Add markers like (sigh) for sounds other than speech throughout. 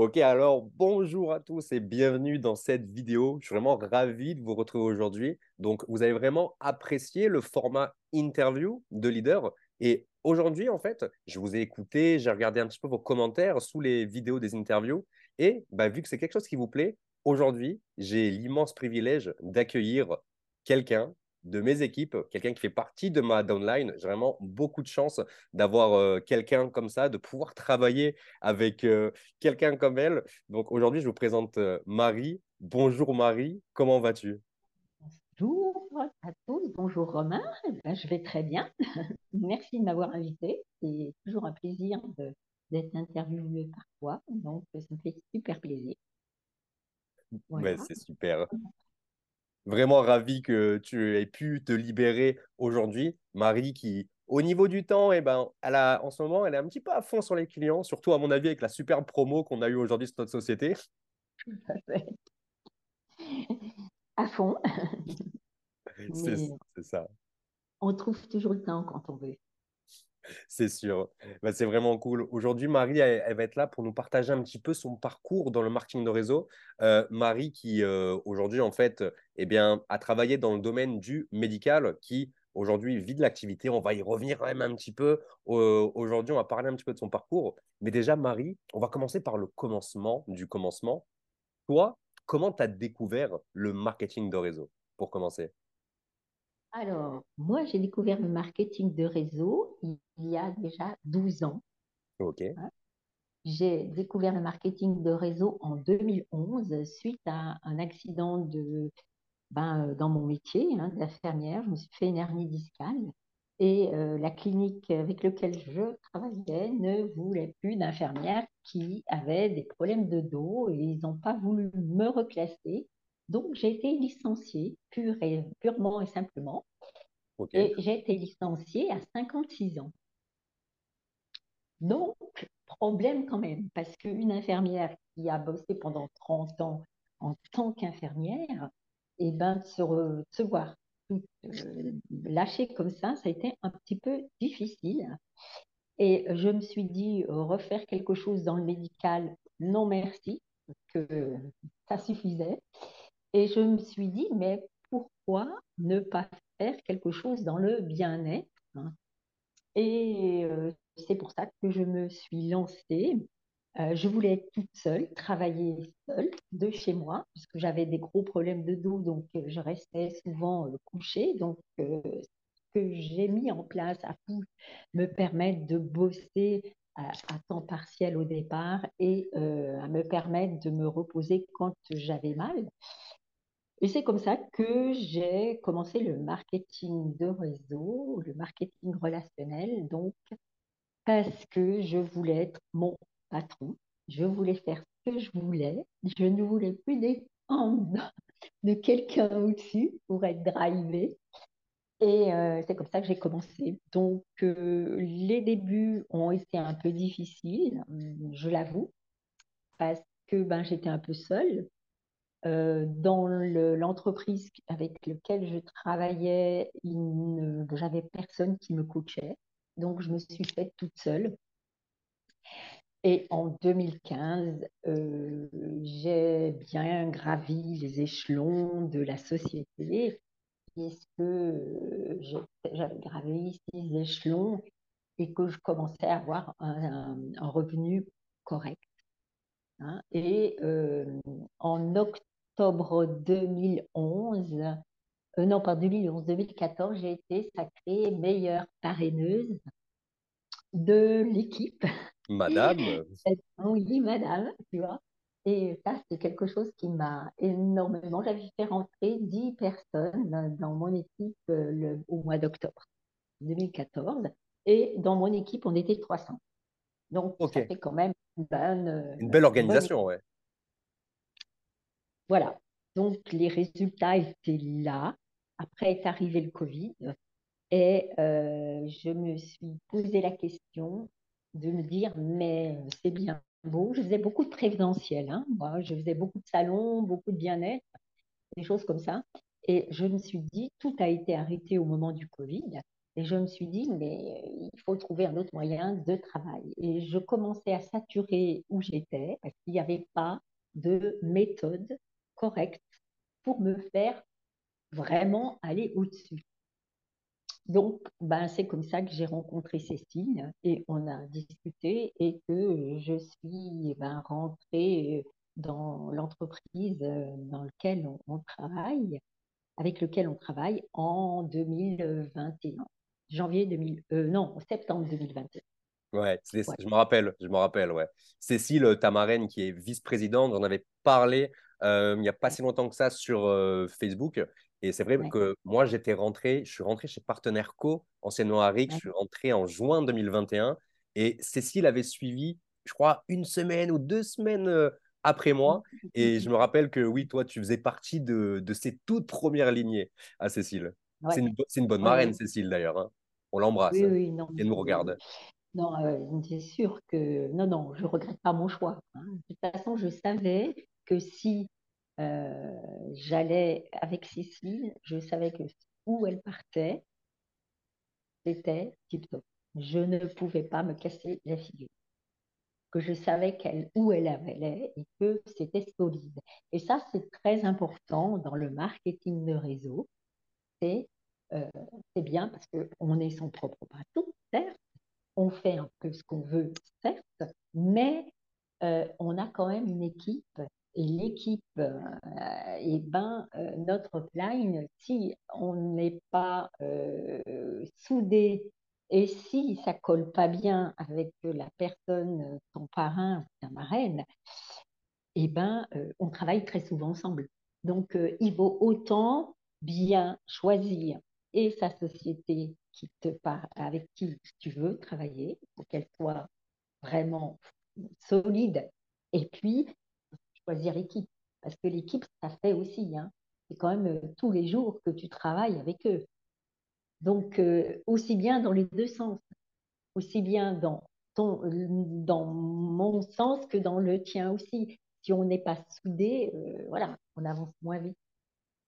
Ok, alors bonjour à tous et bienvenue dans cette vidéo. Je suis vraiment ravi de vous retrouver aujourd'hui. Donc, vous avez vraiment apprécié le format interview de leader. Et aujourd'hui, en fait, je vous ai écouté, j'ai regardé un petit peu vos commentaires sous les vidéos des interviews. Et bah, vu que c'est quelque chose qui vous plaît, aujourd'hui, j'ai l'immense privilège d'accueillir quelqu'un de mes équipes, quelqu'un qui fait partie de ma downline. J'ai vraiment beaucoup de chance d'avoir euh, quelqu'un comme ça, de pouvoir travailler avec euh, quelqu'un comme elle. Donc aujourd'hui, je vous présente euh, Marie. Bonjour Marie, comment vas-tu? Bonjour à tous, bonjour Romain. Eh ben, je vais très bien. (laughs) Merci de m'avoir invité. C'est toujours un plaisir d'être interviewé par toi. Donc, ça me fait super plaisir. Ouais, c'est super vraiment ravi que tu aies pu te libérer aujourd'hui. Marie, qui, au niveau du temps, eh ben, elle a, en ce moment, elle est un petit peu à fond sur les clients, surtout à mon avis avec la superbe promo qu'on a eue aujourd'hui sur notre société. (laughs) À fond. c'est ça. On trouve toujours le temps quand on veut. (laughs) C'est sûr. Bah, c'est vraiment cool. Aujourd'hui, Marie, elle, va être là pour nous partager un petit peu son parcours dans le marketing de réseau. Euh, Marie, qui euh, aujourd'hui, en fait, eh bien, a travaillé dans le domaine du médical, qui aujourd'hui vit de l'activité. On va y revenir quand même un petit peu. aujourd'hui, on va parler un petit peu de son parcours. Mais déjà, Marie, on va commencer par le commencement du commencement. Toi, comment tu as découvert le marketing de réseau, pour commencer? Alors, moi, j'ai découvert le marketing de réseau il y a déjà 12 ans. OK. Hein. J'ai découvert le marketing de réseau en 2011 suite à un accident de, ben, euh, dans mon métier hein, d'infirmière. Je me suis fait une hernie discale et euh, la clinique avec laquelle je travaillais ne voulait plus d'infirmières qui avaient des problèmes de dos et ils n'ont pas voulu me reclasser. Donc, j'ai été licenciée purement et simplement. Et j'ai été licenciée à 56 ans. Donc, problème quand même, parce qu'une infirmière qui a bossé pendant 30 ans en tant qu'infirmière, et eh ben, se, se voir tout, euh, lâcher comme ça, ça a été un petit peu difficile. Et je me suis dit, refaire quelque chose dans le médical, non merci, que ça suffisait. Et je me suis dit, mais pourquoi ne pas faire quelque chose dans le bien-être hein? Et euh, c'est pour ça que je me suis lancée. Euh, je voulais être toute seule, travailler seule de chez moi, parce que j'avais des gros problèmes de dos, donc euh, je restais souvent couchée. Donc, ce que j'ai mis en place a pu me permettre de bosser à, temps partiel au départ et à me permettre de me reposer quand j'avais mal. Et c'est comme ça que j'ai commencé le marketing de réseau, le marketing relationnel, donc parce que je voulais être mon patron, je voulais faire ce que je voulais, je ne voulais plus dépendre (laughs) de quelqu'un au-dessus pour être drivé. Et euh, c'est comme ça que j'ai commencé. Donc, euh, les débuts ont été un peu difficiles, je l'avoue, parce que ben, j'étais un peu seule. Euh, dans l'entreprise avec laquelle je travaillais, j'avais personne qui me coachait. Donc, je me suis faite toute seule. Et en 2015, euh, j'ai bien gravi les échelons de la société, puisque j'avais gravi ces échelons et que je commençais à avoir un, revenu correct. Hein. Et euh, en octobre, octobre 2011, euh, non pas 2011, 2014, j'ai été sacrée meilleure parraineuse de l'équipe. Madame (laughs) Oui, madame, tu vois. Et ça, c'est quelque chose qui m'a énormément. J'avais fait rentrer 10 personnes dans mon équipe euh, le, au mois d'octobre 2014. Et dans mon équipe, on était 300. Donc, ça fait quand même une, bonne, une belle organisation, ouais. Voilà. Donc, les résultats étaient là. Après est arrivé le Covid. Et euh, je me suis posé la question de me dire, mais c'est bien beau. Je faisais beaucoup de présidentiel. Hein. Moi, je faisais beaucoup de salons, beaucoup de bien-être, des choses comme ça. Et je me suis dit, tout a été arrêté au moment du Covid. Et je me suis dit, mais il faut trouver un autre moyen de travail. Et je commençais à saturer où j'étais parce qu'il n'y avait pas de méthode correcte pour me faire vraiment aller au-dessus. Donc, ben, c'est comme ça que j'ai rencontré Cécile et on a discuté et que je suis ben, rentrée dans l'entreprise dans laquelle on, travaille, avec lequel on travaille en 2021, janvier 2000, euh, non, septembre 2021. Ouais, je me rappelle, je me rappelle, ouais. Cécile, ta marraine, qui est vice-présidente, on avait parlé il n'y a pas si longtemps que ça sur euh, Facebook. Et c'est vrai que moi, j'étais rentré, je suis rentré chez Partenaire Co, anciennement Arik, je suis rentré en juin 2021. Et Cécile avait suivi, je crois, une semaine ou deux semaines euh, après moi. Et (laughs) je me rappelle que oui, toi, tu faisais partie de, de ces toutes premières lignées à Cécile. C'est une, une, bonne marraine, Cécile, d'ailleurs. Hein. On l'embrasse. Oui, oui, non. Et elle nous regarde. Non, c'est sûr que non, non, je regrette pas mon choix. Hein. De toute façon, je savais que si euh, j'allais avec Cécile, je savais que où elle partait, c'était tip-top. Je ne pouvais pas me casser la figure. Que je savais où elle allait et que c'était solide. Et ça, c'est très important dans le marketing de réseau. C'est euh, bien parce qu'on est son propre patron, certes, on fait un peu ce qu'on veut, certes, mais euh, on a quand même une équipe. L'équipe, euh, et ben, euh, notre line, si on n'est pas soudé et si ça colle pas bien avec la personne, ton parrain ou ta marraine, et ben, on travaille très souvent ensemble. Donc, il vaut autant bien choisir et sa société qui te avec qui tu veux travailler, pour qu'elle soit vraiment solide. Et puis, choisir l'équipe. Parce que l'équipe, ça fait aussi. Hein. C'est quand même euh, tous les jours que tu travailles avec eux. Donc, euh, aussi bien dans les deux sens. Aussi bien dans, ton, dans mon sens que dans le tien aussi. Si on n'est pas soudé, euh, voilà, on avance moins vite.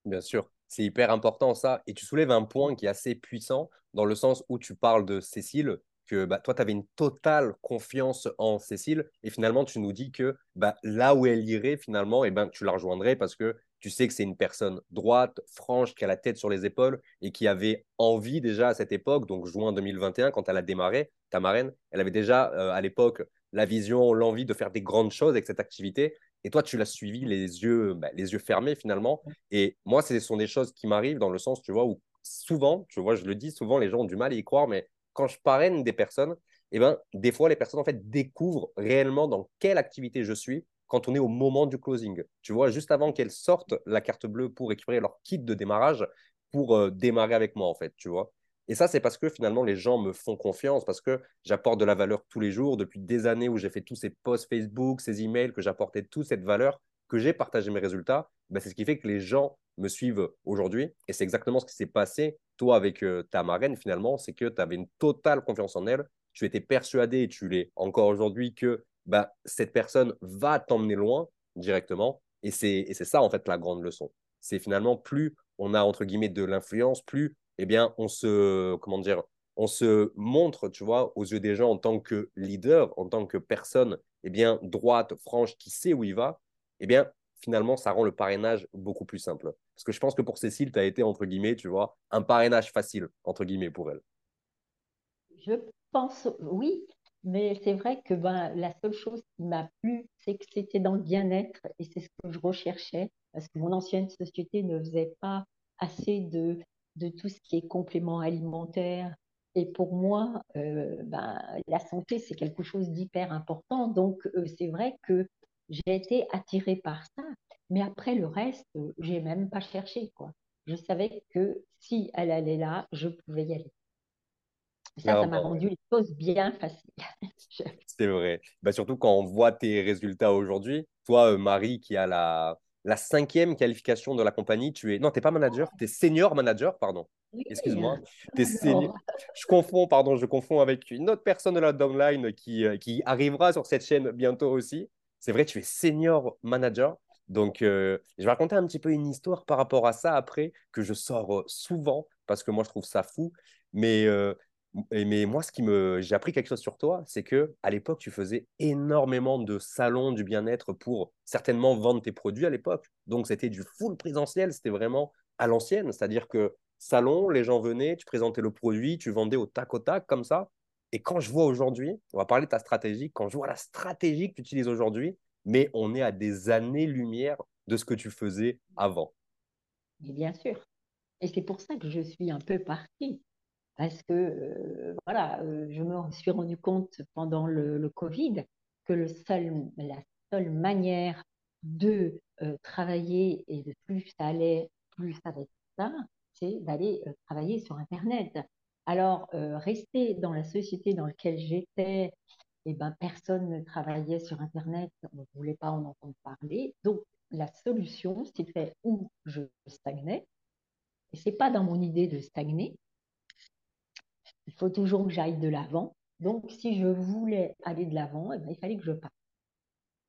Bien sûr. C'est hyper important ça. Et tu soulèves un point qui est assez puissant dans le sens où tu parles de Cécile, que bah, toi, tu avais une totale confiance en Cécile. Et finalement, tu nous dis que bah, là où elle irait, finalement, et eh ben, tu la rejoindrais parce que tu sais que c'est une personne droite, franche, qui a la tête sur les épaules et qui avait envie déjà à cette époque, donc juin 2021, quand elle a démarré, ta marraine, elle avait déjà euh, à l'époque la vision, l'envie de faire des grandes choses avec cette activité. Et toi, tu l'as suivi les yeux, bah, les yeux fermés finalement. Et moi, ce sont des choses qui m'arrivent dans le sens, tu vois, où souvent, tu vois, je le dis, souvent les gens ont du mal à y croire, mais quand je parraine des personnes, eh ben, des fois, les personnes en fait découvrent réellement dans quelle activité je suis quand on est au moment du closing. Tu vois, juste avant qu'elles sortent la carte bleue pour récupérer leur kit de démarrage pour euh, démarrer avec moi, en fait, tu vois. Et ça, c'est parce que finalement, les gens me font confiance, parce que j'apporte de la valeur tous les jours, depuis des années où j'ai fait tous ces posts Facebook, ces emails, que j'apportais toute cette valeur, que j'ai partagé mes résultats. Ben, c'est ce qui fait que les gens me suivent aujourd'hui. Et c'est exactement ce qui s'est passé, toi, avec euh, ta marraine, finalement, c'est que tu avais une totale confiance en elle. Tu étais persuadé, et tu l'es encore aujourd'hui, que ben, cette personne va t'emmener loin directement. Et c'est ça, en fait, la grande leçon. C'est finalement plus on a, entre guillemets, de l'influence, plus eh bien, on se, comment dire, on se montre, tu vois, aux yeux des gens en tant que leader, en tant que personne, eh bien, droite, franche, qui sait où il va, eh bien, finalement, ça rend le parrainage beaucoup plus simple. Parce que je pense que pour Cécile, tu as été, entre guillemets, tu vois, un parrainage facile, entre guillemets, pour elle. Je pense, oui, mais c'est vrai que ben, la seule chose qui m'a plu, c'est que c'était dans le bien-être et c'est ce que je recherchais, parce que mon ancienne société ne faisait pas assez de de tout ce qui est complément alimentaire. Et pour moi, euh, ben, la santé, c'est quelque chose d'hyper important. Donc, euh, c'est vrai que j'ai été attirée par ça. Mais après, le reste, euh, j'ai même pas cherché. Quoi. Je savais que si elle allait là, je pouvais y aller. Ça, ça m'a rendu les choses bien faciles. (laughs) c'est vrai. Bah, surtout quand on voit tes résultats aujourd'hui. Toi, Marie, qui a la, la cinquième qualification de la compagnie. Tu es non, tu n'es pas manager, tu es senior manager, pardon. Excuse-moi. (laughs) Je confonds, pardon, je confonds avec une autre personne de la downline qui, euh, qui arrivera sur cette chaîne bientôt aussi. C'est vrai, tu es senior manager. Donc, euh, je vais raconter un petit peu une histoire par rapport à ça après, que je sors euh, souvent parce que moi, je trouve ça fou. Mais, euh, mais moi, ce qui me, j'ai appris quelque chose sur toi, c'est que à l'époque, tu faisais énormément de salons du bien-être pour certainement vendre tes produits à l'époque. Donc, c'était du full présentiel, c'était vraiment à l'ancienne. C'est-à-dire que salon, les gens venaient, tu présentais le produit, tu vendais au tac au tac comme ça. Et quand je vois aujourd'hui, on va parler de ta stratégie, quand je vois la stratégie que tu utilises aujourd'hui, mais on est à des années-lumière de ce que tu faisais avant. bien sûr. Et c'est pour ça que je suis un peu partie. Parce que, euh, voilà, euh, je me suis rendu compte pendant le, Covid que seul, la seule manière de euh, travailler et de plus ça allait, plus ça va être ça, c'est d'aller travailler sur Internet. Alors, rester dans la société dans laquelle j'étais, eh ben, personne ne travaillait sur Internet, on ne voulait pas en entendre parler. Donc, la solution, c'était où je stagnais. Et ce n'est pas dans mon idée de stagner. Il faut toujours que j'aille de l'avant. Donc, si je voulais aller de l'avant, eh ben, il fallait que je parte.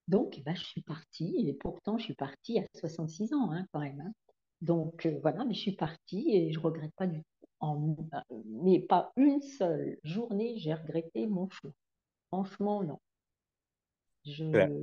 Donc, eh ben, je suis partie, et pourtant, je suis partie à 66 ans, hein, quand même. Hein. Donc, euh, voilà, mais je suis partie et je ne regrette pas du tout. En, mais pas une seule journée, j'ai regretté mon choix. Franchement, non.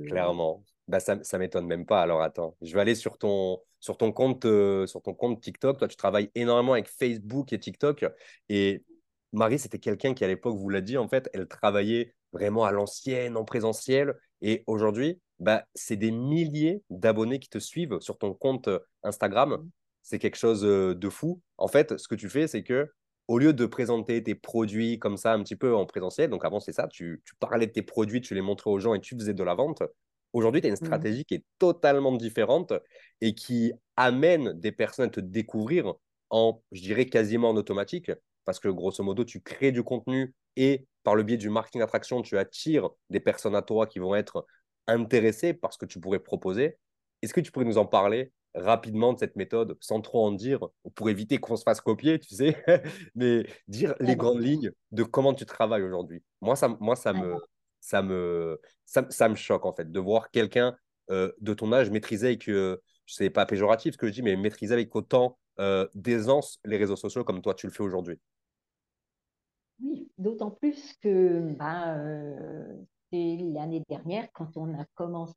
Clairement. Bah, ça ne m'étonne même pas. Alors attends, je vais aller sur ton, sur ton compte, euh, sur ton compte TikTok. Toi, tu travailles énormément avec Facebook et TikTok. Et Marie, c'était quelqu'un qui, à l'époque, vous l'a dit, en fait, elle travaillait vraiment à l'ancienne, en présentiel. Et aujourd'hui, bah, c'est des milliers d'abonnés qui te suivent sur ton compte euh, Instagram. C'est quelque chose euh, de fou. En fait, ce que tu fais, c'est que au lieu de présenter tes produits comme ça un petit peu en présentiel, donc avant c'est ça, tu, parlais de tes produits, tu les montrais aux gens et tu faisais de la vente. Aujourd'hui, tu as une mmh. stratégie qui est totalement différente et qui amène des personnes à te découvrir en, je dirais, quasiment en automatique. Parce que grosso modo, tu crées du contenu et par le biais du marketing d'attraction, tu attires des personnes à toi qui vont être intéressées par ce que tu pourrais proposer. Est-ce que tu pourrais nous en parler rapidement de cette méthode sans trop en dire pour éviter qu'on se fasse copier, tu sais, (laughs) mais dire les grandes lignes de comment tu travailles aujourd'hui. Moi, ça, moi ça, me, ça, me, ça, me choque en fait de voir quelqu'un euh, de ton âge maîtriser avec, euh, sais pas péjoratif ce que je dis, mais maîtriser avec autant euh, d'aisance les réseaux sociaux comme toi tu le fais aujourd'hui. Oui, d'autant plus que bah, l'année dernière quand on a commencé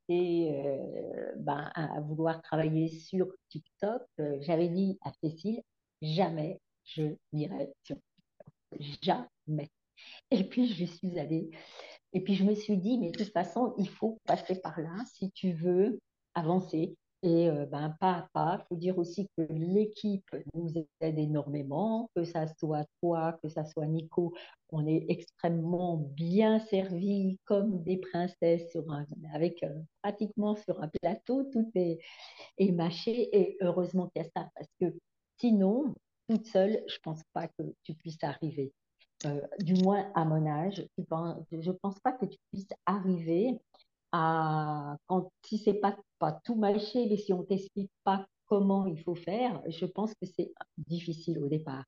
euh, ben, à vouloir travailler sur TikTok. Euh, j'avais dit à Cécile, jamais je n'irai sur TikTok. Jamais. Et puis je suis allée. Et puis je me suis dit, mais de toute façon, il faut passer par là si tu veux avancer. Et euh, ben, pas à pas, il faut dire aussi que l'équipe nous aide énormément, que ça soit toi, que ça soit Nico, on est extrêmement bien servis comme des princesses sur un, avec euh, pratiquement sur un plateau, tout est, mâché et heureusement qu'il y a ça parce que sinon, toute seule, je pense pas que tu puisses arriver. Euh, du moins à mon âge, je ne pense pas que tu puisses arriver quand, si c'est pas, pas tout mâché, mais si on t'explique pas comment il faut faire, je pense que c'est difficile au départ.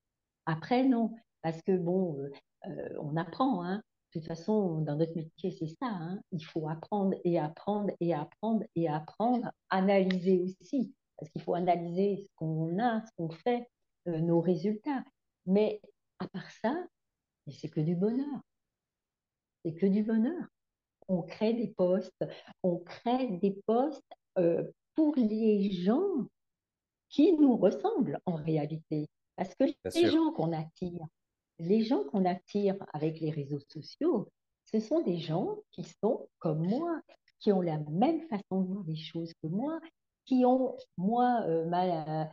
Après, non, parce que bon, euh, euh, on apprend, hein. De toute façon, dans notre métier, c'est ça. Hein. Il faut apprendre et apprendre et apprendre et apprendre, analyser aussi, parce qu'il faut analyser ce qu'on a, ce qu'on fait, euh, nos résultats. Mais à part ça, c'est que du bonheur. C'est que du bonheur on crée des postes, on crée des postes euh, pour les gens qui nous ressemblent en réalité. Parce que les gens qu'on attire, les gens qu'on attire avec les réseaux sociaux, ce sont des gens qui sont comme moi, qui ont la même façon de voir les choses que moi, qui ont, moi, euh,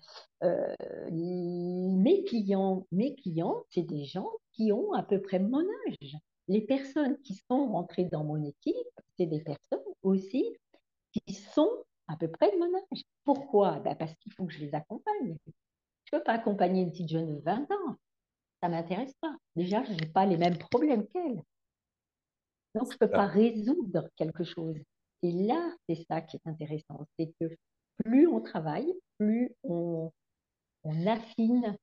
euh, mes clients, mes clients, c'est des gens qui ont à peu près mon âge les personnes qui sont rentrées dans mon équipe, c'est des personnes aussi qui sont à peu près de mon âge. Pourquoi? Ben Parce qu'il faut que je les accompagne. Je ne peux pas accompagner une petite jeune de 20 ans. Ça ne m'intéresse pas. Déjà, je n'ai pas les mêmes problèmes qu'elle. Donc, je ne peux pas résoudre quelque chose. Et là, c'est ça qui est intéressant. C'est que plus on travaille, plus on, on affine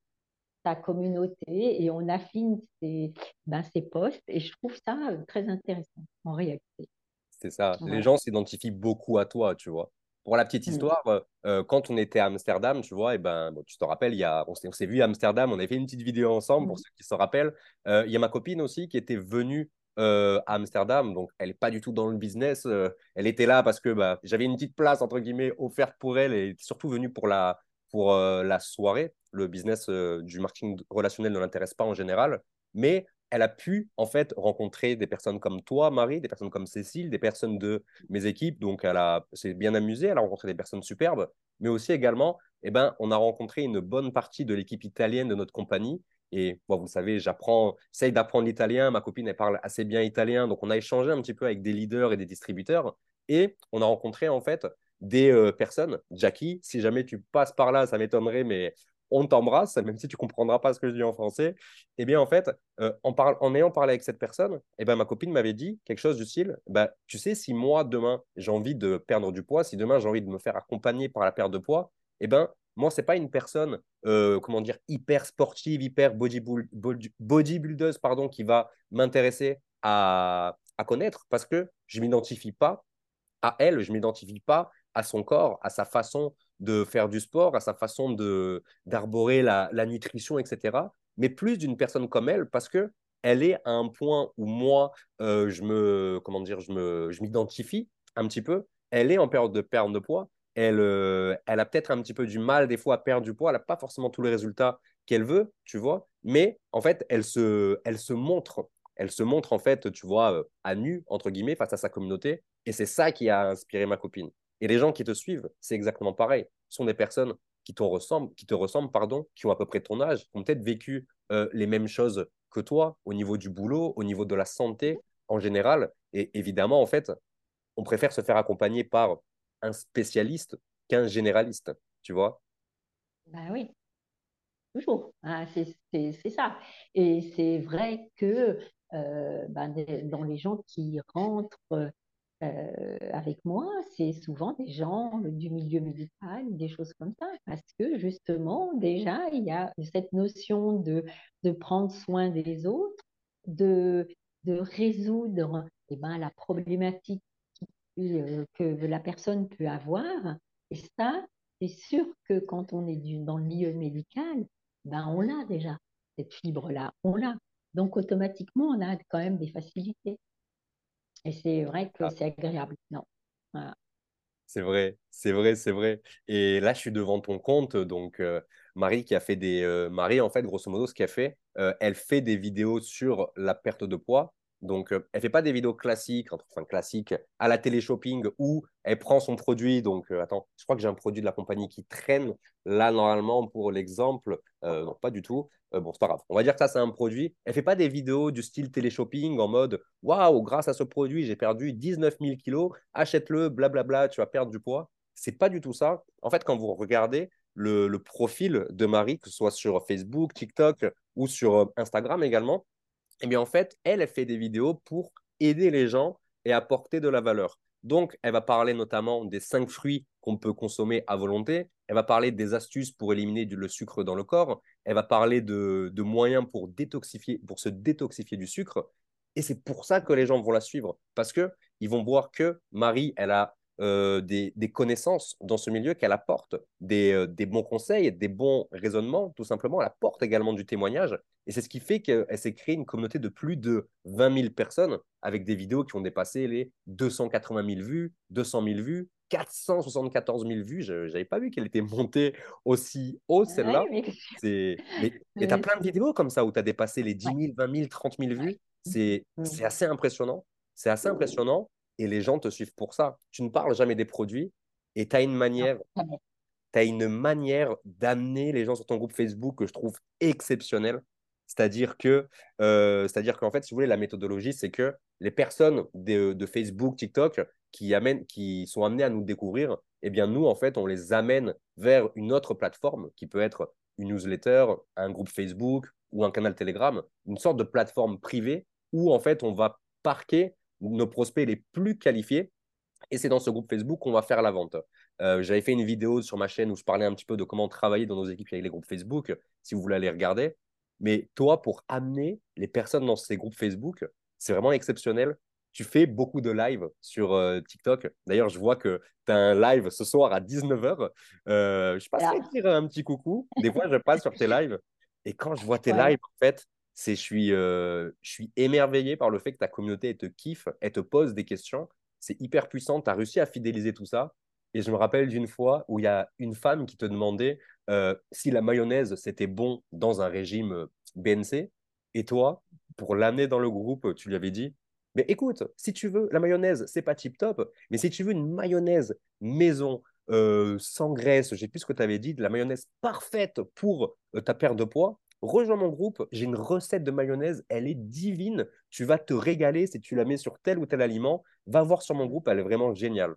sa communauté et on affine ses, ben, ses postes. Et je trouve ça euh, très intéressant en réalité. C'est ça. Les gens s'identifient beaucoup à toi, tu vois. pour la petite Mm. histoire, euh, euh, quand on était à Amsterdam, tu vois, et ben, bon, tu te rappelles, il y a, on s'est, vu à Amsterdam, on avait fait une petite vidéo ensemble, pour Mm. ceux qui se rappellent. Euh, il y a ma copine aussi qui était venue euh, à Amsterdam, donc elle n'est pas du tout dans le business. elle était là parce que bah, j'avais une petite place, entre guillemets, offerte pour elle, et surtout venue pour la, pour, la soirée. Le business euh, du marketing relationnel ne l'intéresse pas en général, mais elle a pu en fait rencontrer des personnes comme toi, Marie, des personnes comme Cécile, des personnes de mes équipes. Donc, elle a s'est bien amusée, elle a rencontré des personnes superbes, mais aussi également, eh ben, on a rencontré une bonne partie de l'équipe italienne de notre compagnie. Et bon, vous le savez, j'apprends, j'essaye d'apprendre l'italien. Ma copine, elle parle assez bien italien. Donc, on a échangé un petit peu avec des leaders et des distributeurs. Et on a rencontré en fait des euh, personnes. Jackie, si jamais tu passes par là, ça m'étonnerait, mais on t'embrasse, même si tu comprendras pas ce que je dis en français. Eh bien, en fait, euh, en, ayant parlé avec cette personne, eh ben, ma copine m'avait dit quelque chose du style bah, Tu sais, si moi, demain, j'ai envie de perdre du poids, si demain, j'ai envie de me faire accompagner par la perte de poids, eh ben, moi, c'est pas une personne, euh, comment dire, hyper sportive, hyper bodybuild, bodybuildeuse, pardon, qui va m'intéresser à, à connaître parce que je m'identifie pas à elle, je m'identifie pas à son corps, à sa façon de faire du sport, à sa façon de d'arborer la, la, nutrition, etc. Mais plus d'une personne comme elle, parce que elle est à un point où moi, euh, je me, comment dire, je me, je m'identifie un petit peu. Elle est en période de perte de poids. Elle, euh, elle a peut-être un petit peu du mal des fois à perdre du poids. Elle n'a pas forcément tous les résultats qu'elle veut, tu vois. Mais en fait, elle se, elle se montre elle se montre en fait, tu vois, à nu, entre guillemets, face à sa communauté. Et c'est ça qui a inspiré ma copine. Et les gens qui te suivent, c'est exactement pareil. Ce sont des personnes qui, ressemblent, qui te ressemblent, pardon, qui ont à peu près ton âge, qui ont peut-être vécu euh, les mêmes choses que toi au niveau du boulot, au niveau de la santé en général. Et évidemment, en fait, on préfère se faire accompagner par un spécialiste qu'un généraliste, tu vois. Ben oui, toujours. Hein, c'est ça. Et c'est vrai que euh, ben, dans les gens qui rentrent euh, avec moi, c'est souvent des gens du milieu médical, des choses comme ça, parce que justement, déjà, il y a cette notion de, prendre soin des autres, de, résoudre eh ben, la problématique euh, que la personne peut avoir. Et ça, c'est sûr que quand on est dans le milieu médical, ben, on l'a déjà, cette fibre-là, on l'a. Donc, automatiquement, on a quand même des facilités. Et c'est vrai que ah. c'est agréable. Non. Voilà. C'est vrai, c'est vrai, c'est vrai. Et là, je suis devant ton compte. Donc, euh, Marie qui a fait des. Euh, Marie, en fait, grosso modo, ce qu'elle fait, euh, elle fait des vidéos sur la perte de poids. Donc, euh, elle fait pas des vidéos classiques, enfin classiques, à la télé-shopping où elle prend son produit. Donc, euh, attends, je crois que j'ai un produit de la compagnie qui traîne là, normalement, pour l'exemple. Euh, non, pas du tout. bon, c'est pas grave. On va dire que ça, c'est un produit. Elle fait pas des vidéos du style télé-shopping en mode Waouh, grâce à ce produit, j'ai perdu 19 000 kilos, achète-le, blablabla, tu vas perdre du poids. C'est pas du tout ça. En fait, quand vous regardez le, le profil de Marie, que ce soit sur Facebook, TikTok ou sur Instagram également, eh bien, en fait, elle, fait des vidéos pour aider les gens et apporter de la valeur. Donc, elle va parler notamment des cinq fruits qu'on peut consommer à volonté. Elle va parler des astuces pour éliminer du, le sucre dans le corps. Elle va parler de, moyens pour, pour se détoxifier du sucre. Et c'est pour ça que les gens vont la suivre. Parce qu'ils vont voir que Marie, elle a euh, des, des, connaissances dans ce milieu qu'elle apporte, des, euh, des, bons conseils, des bons raisonnements, tout simplement. Elle apporte également du témoignage. Et c'est ce qui fait qu'elle s'est créée une communauté de plus de 20 000 personnes avec des vidéos qui ont dépassé les 280 000 vues, 200 000 vues, 474 000 vues. Je n'avais pas vu qu'elle était montée aussi haut, celle-là. Ouais, mais, mais (laughs) tu as plein de vidéos comme ça où tu as dépassé les 10 000, 20 000, 30 000 vues. C'est assez impressionnant. C'est assez impressionnant et les gens te suivent pour ça. Tu ne parles jamais des produits et tu as une manière, as une manière d'amener les gens sur ton groupe Facebook que je trouve exceptionnelle. C'est-à-dire que, euh, c'est-à-dire qu'en fait, si vous voulez, la méthodologie, c'est que les personnes de, de, Facebook, TikTok, qui amènent, qui sont amenées à nous découvrir, eh bien nous, en fait, on les amène vers une autre plateforme qui peut être une newsletter, un groupe Facebook ou un canal Telegram, une sorte de plateforme privée où en fait, on va parquer nos prospects les plus qualifiés. Et c'est dans ce groupe Facebook qu'on va faire la vente. Euh, J'avais fait une vidéo sur ma chaîne où je parlais un petit peu de comment travailler dans nos équipes avec les groupes Facebook, si vous voulez aller regarder. Mais toi, pour amener les personnes dans ces groupes Facebook, c'est vraiment exceptionnel tu fais beaucoup de live sur euh, TikTok. D'ailleurs, je vois que tu as un live ce soir à 19h. Euh, je passerai dire un petit coucou. Des fois, je passe sur tes lives. Et quand je vois tes lives, en fait, c'est je suis, euh, je suis émerveillé par le fait que ta communauté elle te kiffe, elle te pose des questions. C'est hyper puissant. Tu as réussi à fidéliser tout ça. Et je me rappelle d'une fois où il y a une femme qui te demandait si la mayonnaise, c'était bon dans un régime BNC. Et toi, pour l'amener dans le groupe, tu lui avais dit mais écoute, si tu veux, la mayonnaise, c'est pas tip top, mais si tu veux une mayonnaise maison, euh, sans graisse, j'ai plus ce que tu avais dit, de la mayonnaise parfaite pour euh, ta perte de poids, rejoins mon groupe. J'ai une recette de mayonnaise, elle est divine. Tu vas te régaler si tu la mets sur tel ou tel aliment. Va voir sur mon groupe, elle est vraiment géniale.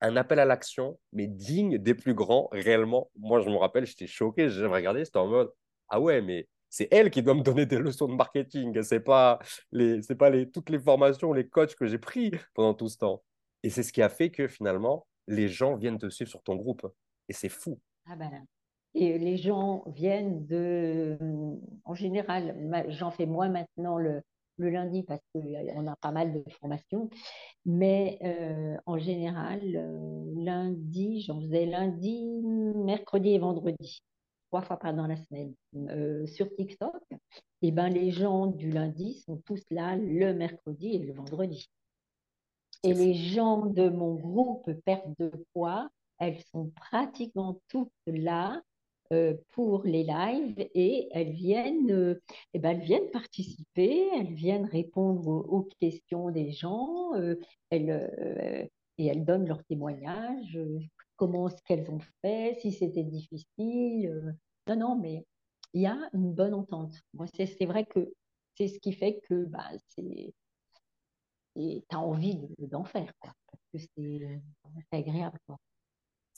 Un appel à l'action, mais digne des plus grands, réellement. Moi, je me rappelle, j'étais choqué, j'ai regardé, c'était en mode Ah ouais, mais c'est elle qui doit me donner des leçons de marketing. C'est pas les, pas les, toutes les formations, les coachs que j'ai pris pendant tout ce temps. Et c'est ce qui a fait que finalement, les gens viennent te suivre sur ton groupe. Et c'est fou. Ah ben, et les gens viennent de, en général, j'en fais moins maintenant le, le lundi parce qu'on a pas mal de formations, mais euh, en général, euh, lundi, j'en faisais lundi, mercredi et vendredi trois fois par dans la semaine. Euh, sur TikTok, et eh ben les gens du lundi sont tous là le mercredi et le vendredi. Et les gens de mon groupe perte de poids, elles sont pratiquement toutes là euh, pour les lives et elles viennent, euh, eh ben, elles viennent participer, elles viennent répondre aux, questions des gens, elles, et elles donnent leurs témoignages, comment ce qu'elles ont fait, si c'était difficile. Non, non, mais il y a une bonne entente. Moi, c'est vrai que c'est ce qui fait que bah, tu as envie d'en faire, parce que c'est agréable.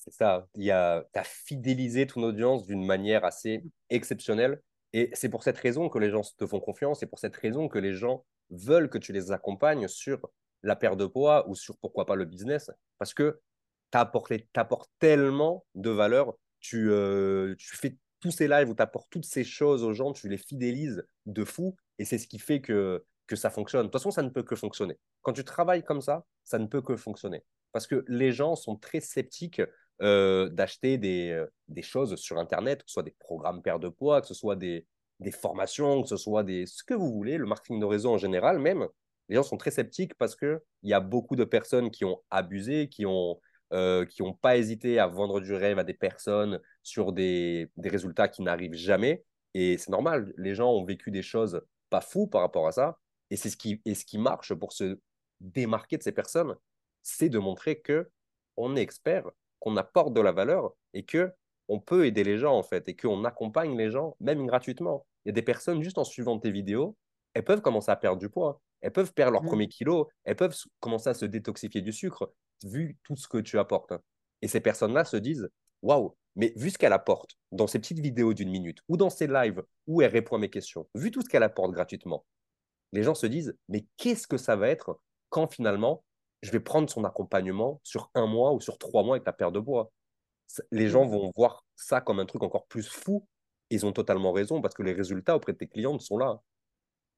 Ça, tu as fidélisé ton audience d'une manière assez exceptionnelle. Et c'est pour cette raison que les gens te font confiance, c'est pour cette raison que les gens veulent que tu les accompagnes sur la perte de poids ou sur pourquoi pas le business, parce que tu apportes tellement de valeur, tu, euh, tu fais tous ces lives où tu apportes toutes ces choses aux gens, tu les fidélises de fou, et c'est ce qui fait que ça fonctionne. De toute façon, ça ne peut que fonctionner. Quand tu travailles comme ça, ça ne peut que fonctionner. Parce que les gens sont très sceptiques euh, d'acheter des, euh, des, choses sur Internet, que ce soit des programmes perte de poids, que ce soit des, des formations, que ce soit des, ce que vous voulez, le marketing de réseau en général même. Les gens sont très sceptiques parce qu'il y a beaucoup de personnes qui ont abusé, qui ont, euh, n'ont pas hésité à vendre du rêve à des personnes sur des, des résultats qui n'arrivent jamais. Et c'est normal, les gens ont vécu des choses pas fous par rapport à ça. Et c'est ce qui, ce qui marche pour se démarquer de ces personnes, c'est de montrer que on est expert, qu'on apporte de la valeur et que on peut aider les gens en fait et qu'on accompagne les gens même gratuitement. Il y a des personnes juste en suivant tes vidéos, elles peuvent commencer à perdre du poids, elles peuvent perdre leur mmh. premier kilo, elles peuvent commencer à se détoxifier du sucre, vu tout ce que tu apportes. Et ces personnes-là se disent Waouh, mais vu ce qu'elle apporte dans ces petites vidéos d'une minute ou dans ces lives où elle répond à mes questions, vu tout ce qu'elle apporte gratuitement, les gens se disent Mais qu'est-ce que ça va être quand finalement je vais prendre son accompagnement sur un mois ou sur trois mois avec la perte de poids Les gens vont voir ça comme un truc encore plus fou. Ils ont totalement raison parce que les résultats auprès de tes clientes sont là.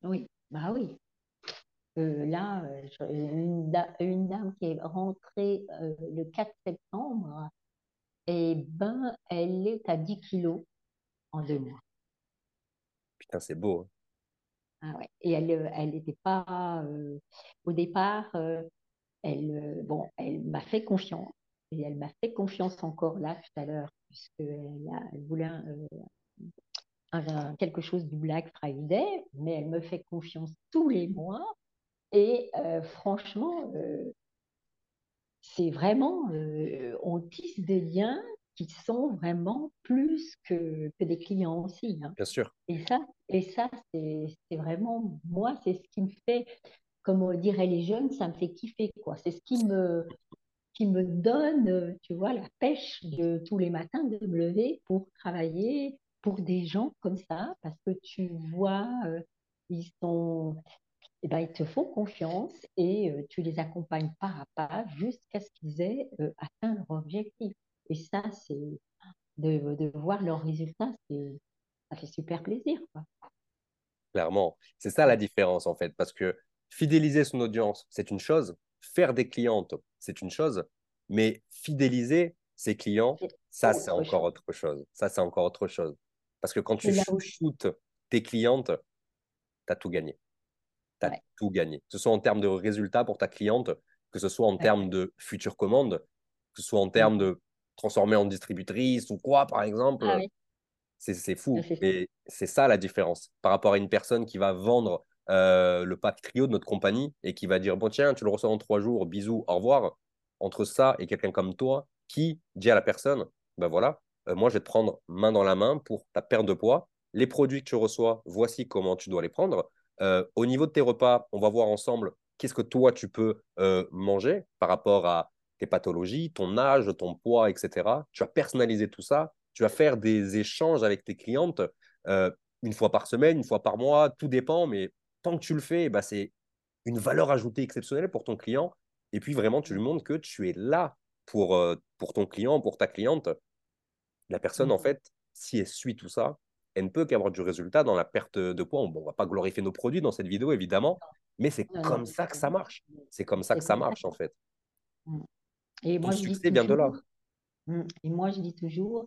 Oui, bah oui là, euh, une, une, dame qui est rentrée euh, le 4 septembre, et eh ben, elle est à 10 kilos en deux mois. Putain, c'est beau. Hein. Ah ouais. Et elle euh, elle n'était pas au départ elle bon elle m'a fait confiance et elle m'a fait confiance encore là tout à l'heure puisqu'elle elle voulait quelque chose du Black Friday mais elle me fait confiance tous les mois et euh, franchement, euh, c'est vraiment, euh, on tisse des liens qui sont vraiment plus que, que des clients aussi. Hein. Bien sûr. Et ça, et ça c'est vraiment, moi, c'est ce qui me fait, comme on dirait les jeunes, ça me fait kiffer, quoi. C'est ce qui me, qui me donne, tu vois, la pêche de tous les matins de me lever pour travailler pour des gens comme ça, parce que tu vois, ils sont, eh ben, ils te font confiance et euh, tu les accompagnes pas à pas jusqu'à ce qu'ils aient euh, atteint leur objectif. Et ça, c'est de, voir leurs résultats, ça fait super plaisir. Clairement, c'est ça la différence en fait, parce que fidéliser son audience, c'est une chose. Faire des clientes, c'est une chose. Mais fidéliser ses clients, ça, c'est encore autre chose. Ça, c'est encore autre chose. Parce que quand tu shootes tes clientes, tu as tout gagné. Tu as tout gagné. Que ce soit en termes de résultats pour ta cliente, que ce soit en termes de futures commandes, que ce soit en termes de transformer en distributrice ou quoi, par exemple. Ah c'est fou. Et c'est ça la différence par rapport à une personne qui va vendre euh, le pack trio de notre compagnie et qui va dire Bon, tiens, tu le reçois en trois jours, bisous, au revoir. Entre ça et quelqu'un comme toi qui dit à la personne Ben voilà, euh, moi, je vais te prendre main dans la main pour ta perte de poids. Les produits que tu reçois, voici comment tu dois les prendre. Euh, au niveau de tes repas, on va voir ensemble qu'est-ce que toi, tu peux manger par rapport à tes pathologies, ton âge, ton poids, etc. Tu vas personnaliser tout ça. Tu vas faire des échanges avec tes clientes une fois par semaine, une fois par mois, tout dépend, mais tant que tu le fais, bah, c'est une valeur ajoutée exceptionnelle pour ton client. Et puis vraiment, tu lui montres que tu es là pour, euh, pour ton client, pour ta cliente. La personne, en mmh. fait, si elle suit tout ça, elle ne peut qu'avoir du résultat dans la perte de poids. On ne va pas glorifier nos produits dans cette vidéo, évidemment, mais c'est comme ça que ça marche. C'est comme ça que ça marche, en fait. Mmh. Et moi, je succès vient de là. Mmh. Et moi, je dis toujours,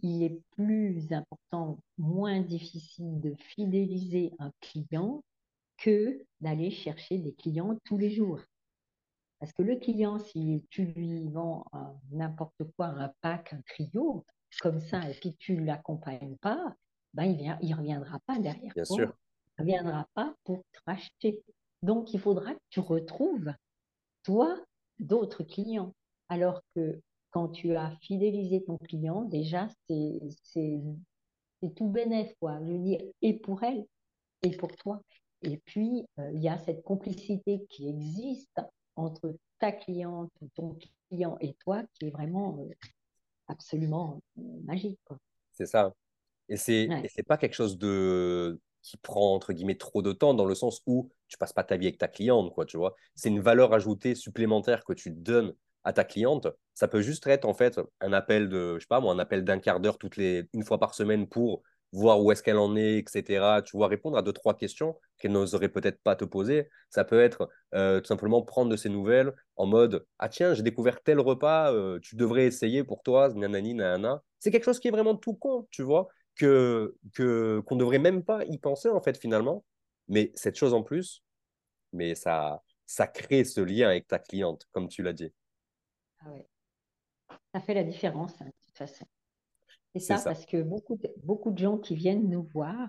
il est plus important, moins difficile de fidéliser un client que d'aller chercher des clients tous les jours. Parce que le client, si tu lui vends n'importe quoi, un pack, un trio, comme ça, et puis tu ne l'accompagnes pas, ben il ne il reviendra pas derrière Bien sûr. Il ne reviendra pas pour te racheter. Donc, il faudra que tu retrouves, toi, d'autres clients. Alors que quand tu as fidélisé ton client, déjà, c'est tout bénéf, quoi. Je veux dire, et pour elle, et pour toi. Et puis, euh, il y a cette complicité qui existe entre ta cliente, ton client et toi, qui est vraiment euh, absolument euh, magique. C'est ça. Et c'est n'est pas quelque chose de qui prend entre guillemets trop de temps dans le sens où tu passes pas ta vie avec ta cliente, quoi, tu vois. C'est une valeur ajoutée supplémentaire que tu donnes à ta cliente. Ça peut juste être en fait un appel de, je sais pas moi, un appel d'un quart d'heure toutes les une fois par semaine pour voir où est-ce qu'elle en est, etc. Tu vois, répondre à deux, trois questions qu'elle n'oserait peut-être pas te poser. Ça peut être euh, tout simplement prendre de ses nouvelles en mode Ah tiens, j'ai découvert tel repas, euh, tu devrais essayer pour toi, nanani, nanana. C'est quelque chose qui est vraiment tout con, tu vois, que qu'on ne devrait même pas y penser en fait finalement. Mais cette chose en plus, mais ça, ça crée ce lien avec ta cliente, comme tu l'as dit. Ah ouais. Ça fait la différence, hein, de toute façon. C'est ça, parce que beaucoup de, beaucoup de gens qui viennent nous voir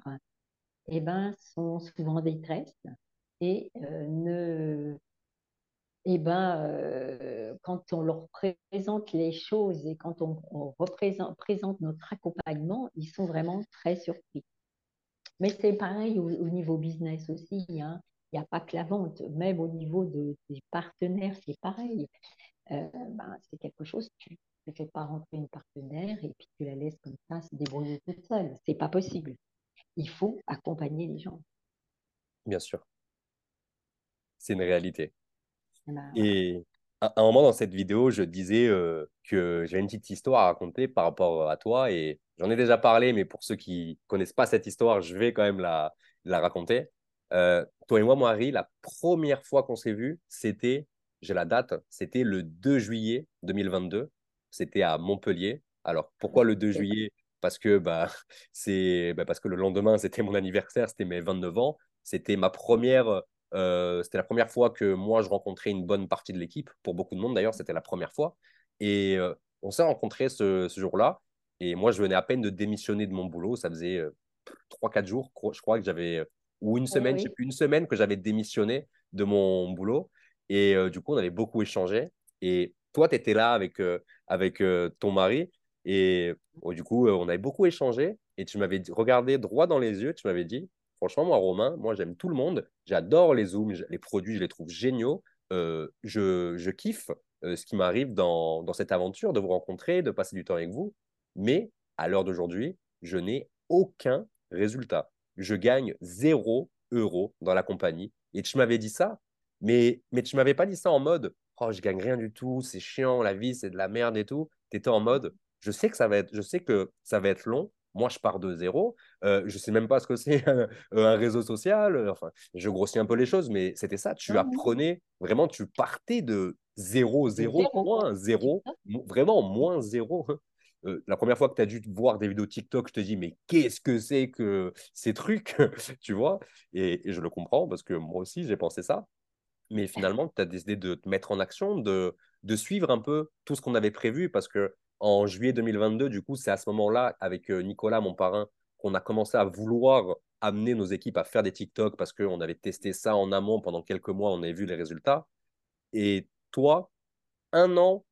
eh ben, sont souvent en détresse et euh, ne, eh ben, euh, quand on leur présente les choses et quand on, représente, présente notre accompagnement, ils sont vraiment très surpris. Mais c'est pareil au, niveau business aussi. Hein. Il n'y a pas que la vente, même au niveau de, des partenaires, c'est pareil. Euh, ben, c'est quelque chose, tu ne fais pas rentrer une partenaire et puis tu la laisses comme ça se débrouiller toute seule. C'est pas possible. Il faut accompagner les gens. Bien sûr. C'est une réalité. Eh ben, et à un moment dans cette vidéo, je disais euh, que j'avais une petite histoire à raconter par rapport à toi et j'en ai déjà parlé, mais pour ceux qui connaissent pas cette histoire, je vais quand même la, la raconter. Euh, toi et moi, Marie, la première fois qu'on s'est vu, c'était, j'ai la date, c'était le 2 juillet 2022 c'était à Montpellier. Alors, pourquoi le 2 juillet? Parce que, bah, (laughs) c'est, bah, parce que le lendemain, c'était mon anniversaire, c'était mes 29 ans. C'était ma première, euh, c'était la première fois que moi, je rencontrais une bonne partie de l'équipe. Pour beaucoup de monde, d'ailleurs, c'était la première fois. Et euh, on s'est rencontrés ce, jour-là. Et moi, je venais à peine de démissionner de mon boulot. Ça faisait euh, 3-4 jours, je crois que j'avais, ou une semaine, je sais plus, une semaine que j'avais démissionné de mon boulot. Et du coup, on avait beaucoup échangé. Et toi, tu étais là avec, euh, avec euh, ton mari et oh, du coup, euh, on avait beaucoup échangé et tu m'avais regardé droit dans les yeux, tu m'avais dit, franchement, moi, Romain, moi, j'aime tout le monde, j'adore les Zooms, les produits, je les trouve géniaux, je, je, kiffe ce qui m'arrive dans, dans cette aventure de vous rencontrer, de passer du temps avec vous, mais à l'heure d'aujourd'hui, je n'ai aucun résultat. Je gagne zéro euro dans la compagnie. Et tu m'avais dit ça, mais, mais tu m'avais pas dit ça en mode oh, je gagne rien du tout, c'est chiant, la vie, c'est de la merde et tout. Tu étais en mode, je sais que ça va être, je sais que ça va être long, Moi, je pars de zéro. Euh, je sais même pas ce que c'est (laughs) un, réseau social. Enfin, je grossis un peu les choses, mais c'était ça. Tu apprenais, vraiment, tu partais de zéro, zéro, moins zéro, vraiment moins zéro. (laughs) Euh, la première fois que tu as dû voir des vidéos TikTok, je te dis, mais qu'est-ce que c'est que ces trucs, (laughs) tu vois? Et, je le comprends parce que moi aussi, j'ai pensé ça. Mais finalement, tu as décidé de te mettre en action, de, de suivre un peu tout ce qu'on avait prévu parce que en juillet 2022, du coup, c'est à ce moment-là, avec euh, Nicolas, mon parrain, qu'on a commencé à vouloir amener nos équipes à faire des TikTok parce qu'on avait testé ça en amont pendant quelques mois, on avait vu les résultats. Et toi, un an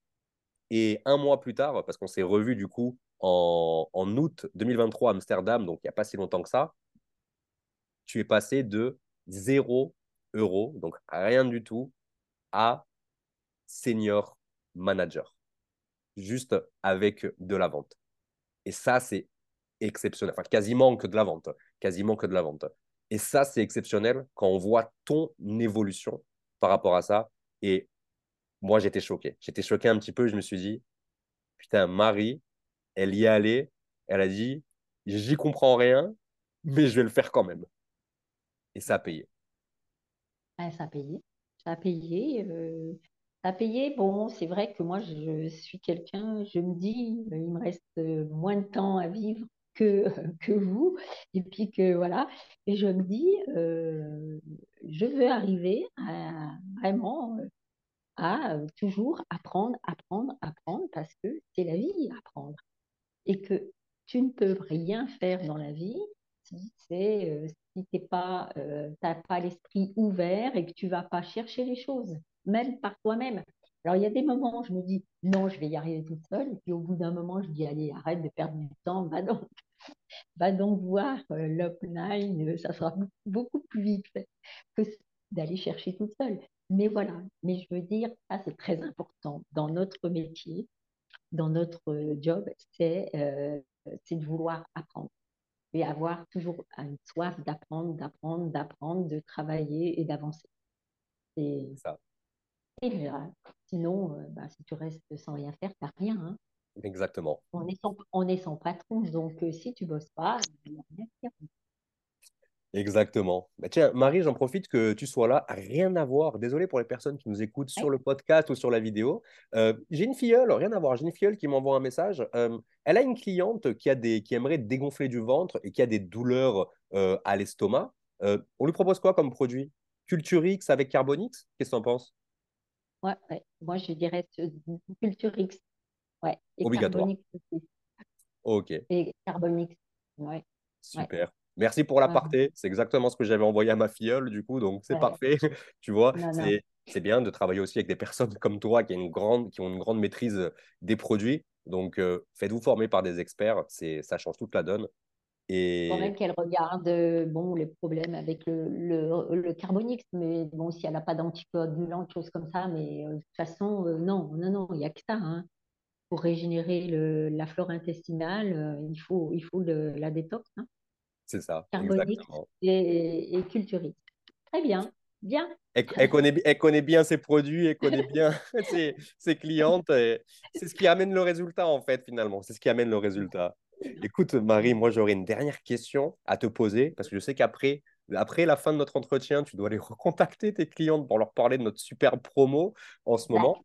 et un mois plus tard, parce qu'on s'est revu du coup en, en, août 2023 à Amsterdam, donc il n'y a pas si longtemps que ça, tu es passé de 0 euros, donc rien du tout, à senior manager, juste avec de la vente. Et ça, c'est exceptionnel. Enfin, quasiment que de la vente. Quasiment que de la vente. Et ça, c'est exceptionnel quand on voit ton évolution par rapport à ça. Et moi, j'étais choqué. J'étais choqué un petit peu. Je me suis dit, putain, Marie, elle y est allée. Elle a dit, j'y comprends rien, mais je vais le faire quand même. Et ça a payé. Ça a payé. Ça a payé. Euh, ça a payé. Bon, c'est vrai que moi, je suis quelqu'un, je me dis, il me reste moins de temps à vivre que, (laughs) que vous. Et puis que voilà. Et je me dis, euh, je veux arriver à vraiment à euh, toujours apprendre, apprendre, apprendre, parce que c'est la vie, apprendre. Et que tu ne peux rien faire dans la vie c'est euh, si t'es pas, euh, pas l'esprit ouvert et que tu vas pas chercher les choses, même par toi-même. Alors il y a des moments où je me dis non, je vais y arriver toute seule, et puis au bout d'un moment je dis allez arrête de perdre du temps, va donc, (laughs) va donc voir l'upline, ça sera beaucoup plus vite que d'aller chercher toute seule. Mais voilà, mais je veux dire, ça c'est très important dans notre métier, dans notre job, c'est euh, de vouloir apprendre et avoir toujours une soif d'apprendre, d'apprendre, d'apprendre, de travailler et d'avancer. C'est ça. Sinon, euh, bah, si tu restes sans rien faire, tu n'as rien. Hein. Exactement. On est, son, on est son patron, donc euh, si tu bosses pas, il n'y a rien à faire. Exactement. Bah, tiens, Marie, j'en profite que tu sois là. Rien à voir. Désolé pour les personnes qui nous écoutent sur le podcast ou sur la vidéo. Euh, j'ai une filleule, rien à voir. J'ai une filleule qui m'envoie un message. Euh, elle a une cliente qui, a des, qui aimerait dégonfler du ventre et qui a des douleurs euh, à l'estomac. on lui propose quoi comme produit? Culturix avec Carbonix? Qu'est-ce que tu en penses? Ouais, moi je dirais Culturix. Ouais. Et Obligatoire. Ok. Et Carbonix. Ouais. Super. Merci pour l'aparté. C'est exactement ce que j'avais envoyé à ma filleule, du coup, donc c'est parfait. (laughs) tu vois, c'est bien de travailler aussi avec des personnes comme toi qui, ont une grande, qui ont une grande maîtrise des produits. Donc, euh, faites-vous former par des experts, ça change toute la donne. Et... Il faudrait qu'elle regarde euh, bon, les problèmes avec le, le, le carbonix, mais bon, si elle n'a pas d'anticoagulant, choses comme ça, mais euh, de toute façon, non, non, non, il n'y a que ça. Hein. Pour régénérer le, la flore intestinale, il faut, il faut la détox. Hein. C'est ça. exactement. et, et Très bien. Bien. Elle, connaît, elle, connaît, bien ses produits, elle connaît bien (laughs) ses, ses, clientes. C'est ce qui amène le résultat, en fait, finalement. C'est ce qui amène le résultat. Écoute, Marie, moi, j'aurais une dernière question à te poser, parce que je sais qu'après après la fin de notre entretien, tu dois aller recontacter tes clientes pour leur parler de notre super promo en ce moment.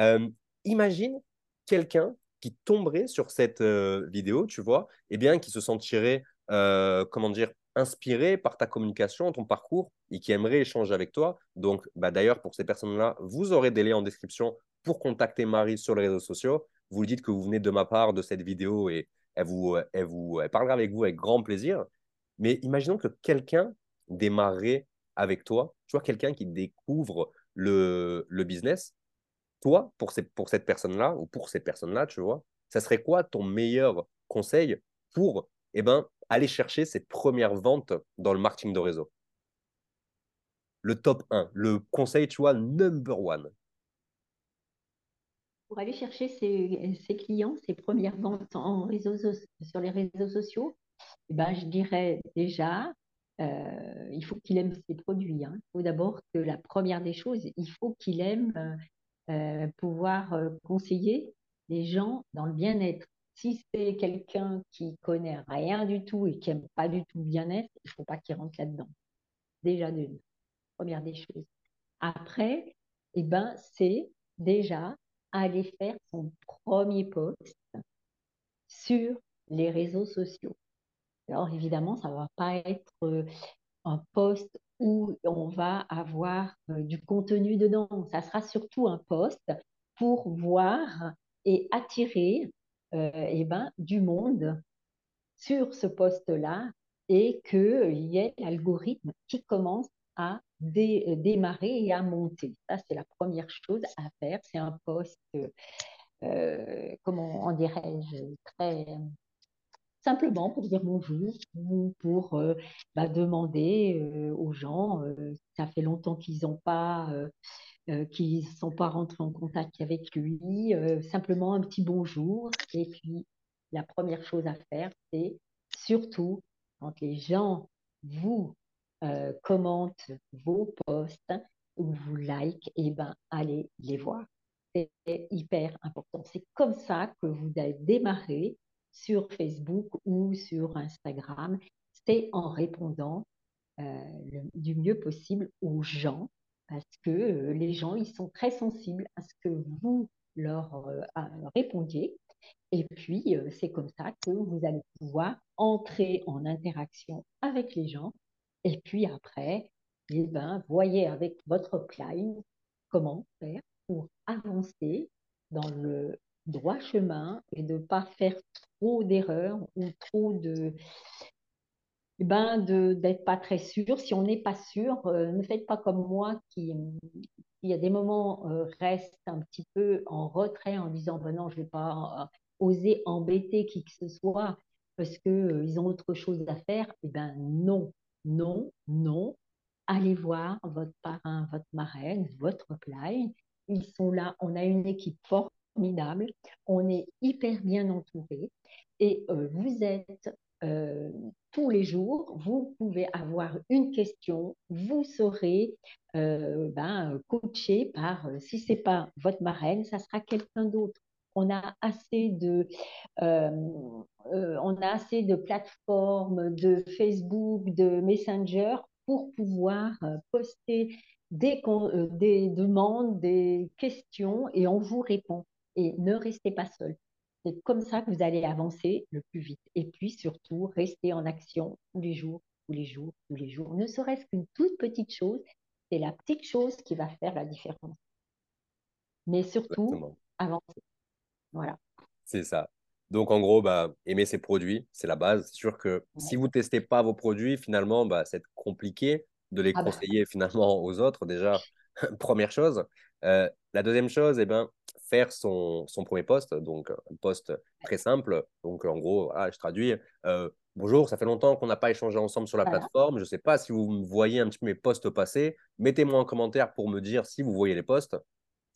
Euh, imagine quelqu'un qui tomberait sur cette euh, vidéo, tu vois, et bien qui se sentirait euh, comment dire, inspiré par ta communication, ton parcours, et qui aimerait échanger avec toi. Donc, bah, d'ailleurs, pour ces personnes-là, vous aurez des liens en description pour contacter Marie sur les réseaux sociaux. Vous lui dites que vous venez de ma part de cette vidéo et elle, vous, elle, vous, elle parlera avec vous avec grand plaisir. Mais imaginons que quelqu'un démarrerait avec toi, tu vois, quelqu'un qui découvre le, le business. Toi, pour, ces, pour cette personne-là, ou pour ces personnes-là, tu vois, ça serait quoi ton meilleur conseil pour eh ben, aller chercher ses premières ventes dans le marketing de réseau Le top 1, le conseil, tu vois, number one. Pour aller chercher ses, clients, ses premières ventes en réseau, sur les réseaux sociaux, eh ben, je dirais déjà, euh, il faut qu'il aime ses produits. Hein. Il faut d'abord que la première des choses, il faut qu'il aime euh, pouvoir euh, conseiller les gens dans le bien-être si c'est quelqu'un qui connaît rien du tout et qui n'aime pas du tout le bien-être, il faut pas qu'il rentre là-dedans. Déjà d'une, première des choses. Après, eh ben, c'est déjà aller faire son premier post sur les réseaux sociaux. Alors évidemment, ça va pas être euh, un post où on va avoir euh, du contenu dedans. Ça sera surtout un post pour voir et attirer eh ben, du monde sur ce poste-là et qu'il y ait l'algorithme qui commence à démarrer et à monter. Ça, c'est la première chose à faire. C'est un poste, euh, comment on dirait-je, très simplement pour dire bonjour ou pour euh, bah, demander euh, aux gens, euh, ça fait longtemps qu'ils n'ont pas, qu'ils ne sont pas rentrés en contact avec lui, simplement un petit bonjour. Et puis, la première chose à faire, c'est surtout quand les gens vous commentent vos posts ou vous like, et eh ben, allez les voir. C'est hyper important. C'est comme ça que vous allez démarrer sur Facebook ou sur Instagram, c'est en répondant euh, du mieux possible aux gens, parce que euh, les gens, ils sont très sensibles à ce que vous leur euh, répondiez. Et puis, c'est comme ça que vous allez pouvoir entrer en interaction avec les gens. Et puis après, eh ben, voyez avec votre client comment faire pour avancer dans le droit chemin et de ne pas faire trop d'erreurs ou trop de ben d'être pas très sûr. Si on n'est pas sûr, euh, ne faites pas comme moi qui, il y a des moments, euh, reste un petit peu en retrait en disant ben non, je vais pas euh, oser embêter qui que ce soit parce qu'ils ils ont autre chose à faire. Eh ben non, non, non. Allez voir votre parrain, votre marraine, votre client. Ils sont là. On a une équipe forte on est hyper bien entouré et vous êtes tous les jours, vous pouvez avoir une question, vous serez euh, ben, coaché par, si ce n'est pas votre marraine, ça sera quelqu'un d'autre. On a assez de, on a assez de plateformes, de Facebook, de Messenger pour pouvoir poster des demandes, des questions et on vous répond et ne restez pas seul. C'est comme ça que vous allez avancer le plus vite. Et puis surtout, restez en action tous les jours, tous les jours, tous les jours. Ne serait-ce qu'une toute petite chose, c'est la petite chose qui va faire la différence. Mais surtout, avancer. Voilà. C'est ça. Donc, en gros, bah, aimer ses produits, c'est la base. C'est sûr que si vous ne testez pas vos produits, finalement, bah, c'est compliqué de les ah bah. conseiller finalement aux autres. Déjà, (laughs) première chose. Euh, la deuxième chose, eh ben, faire son, son, premier poste, donc un poste très simple. Donc en gros, ah, je traduis. Euh, bonjour, ça fait longtemps qu'on n'a pas échangé ensemble sur la plateforme. Je ne sais pas si vous voyez un petit peu mes posts passés. Mettez-moi en commentaire pour me dire si vous voyez les posts.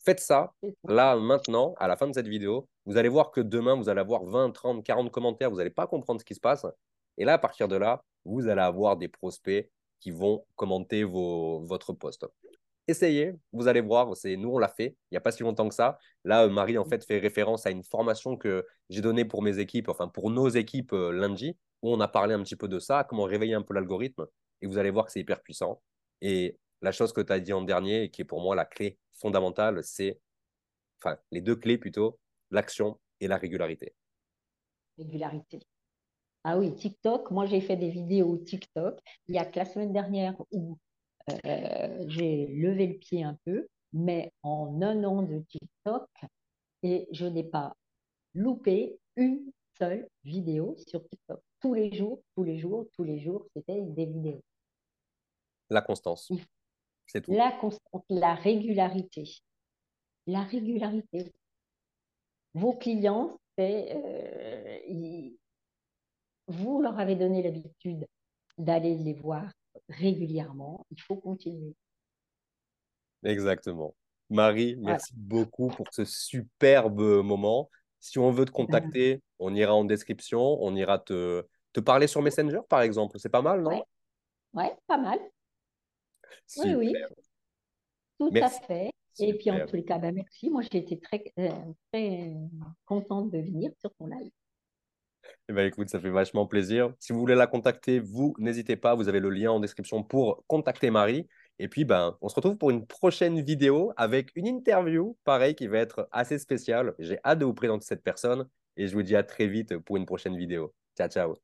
Faites ça, là, maintenant, à la fin de cette vidéo. Vous allez voir que demain, vous allez avoir 20, 30, 40 commentaires. Vous n'allez pas comprendre ce qui se passe. Et là, à partir de là, vous allez avoir des prospects qui vont commenter vos, votre post essayez, vous allez voir, c'est nous on l'a fait il n'y a pas si longtemps que ça. Là, euh, Marie en fait fait référence à une formation que j'ai donnée pour mes équipes, enfin pour nos équipes euh, lundi, où on a parlé un petit peu de ça, comment réveiller un peu l'algorithme. Et vous allez voir que c'est hyper puissant. Et la chose que tu as dit en dernier, et qui est pour moi la clé fondamentale, c'est, enfin les deux clés plutôt, l'action et la régularité. Régularité. Ah oui, TikTok, moi j'ai fait des vidéos TikTok. Il y a que la semaine dernière où euh, j'ai levé le pied un peu, mais en un an de TikTok, et je n'ai pas loupé une seule vidéo sur TikTok. Tous les jours, tous les jours, tous les jours, c'était des vidéos. La constance. C'est tout. La constance, la régularité. La régularité. Vos clients, c'est, euh, vous leur avez donné l'habitude d'aller les voir régulièrement. Il faut continuer. Exactement. Marie, merci beaucoup pour ce superbe moment. Si on veut te contacter, on ira en description, on ira te, te parler sur Messenger, par exemple. C'est pas mal, non? Oui, ouais, pas mal. Oui, oui. Tout à fait. Et puis en tous les cas, ben, merci. Moi, j'ai été très, euh, très contente de venir sur ton live. Eh ben, écoute, ça fait vachement plaisir. Si vous voulez la contacter, vous n'hésitez pas. Vous avez le lien en description pour contacter Marie. Et puis, ben, on se retrouve pour une prochaine vidéo avec une interview, pareil, qui va être assez spéciale. J'ai hâte de vous présenter cette personne et je vous dis à très vite pour une prochaine vidéo. Ciao, ciao.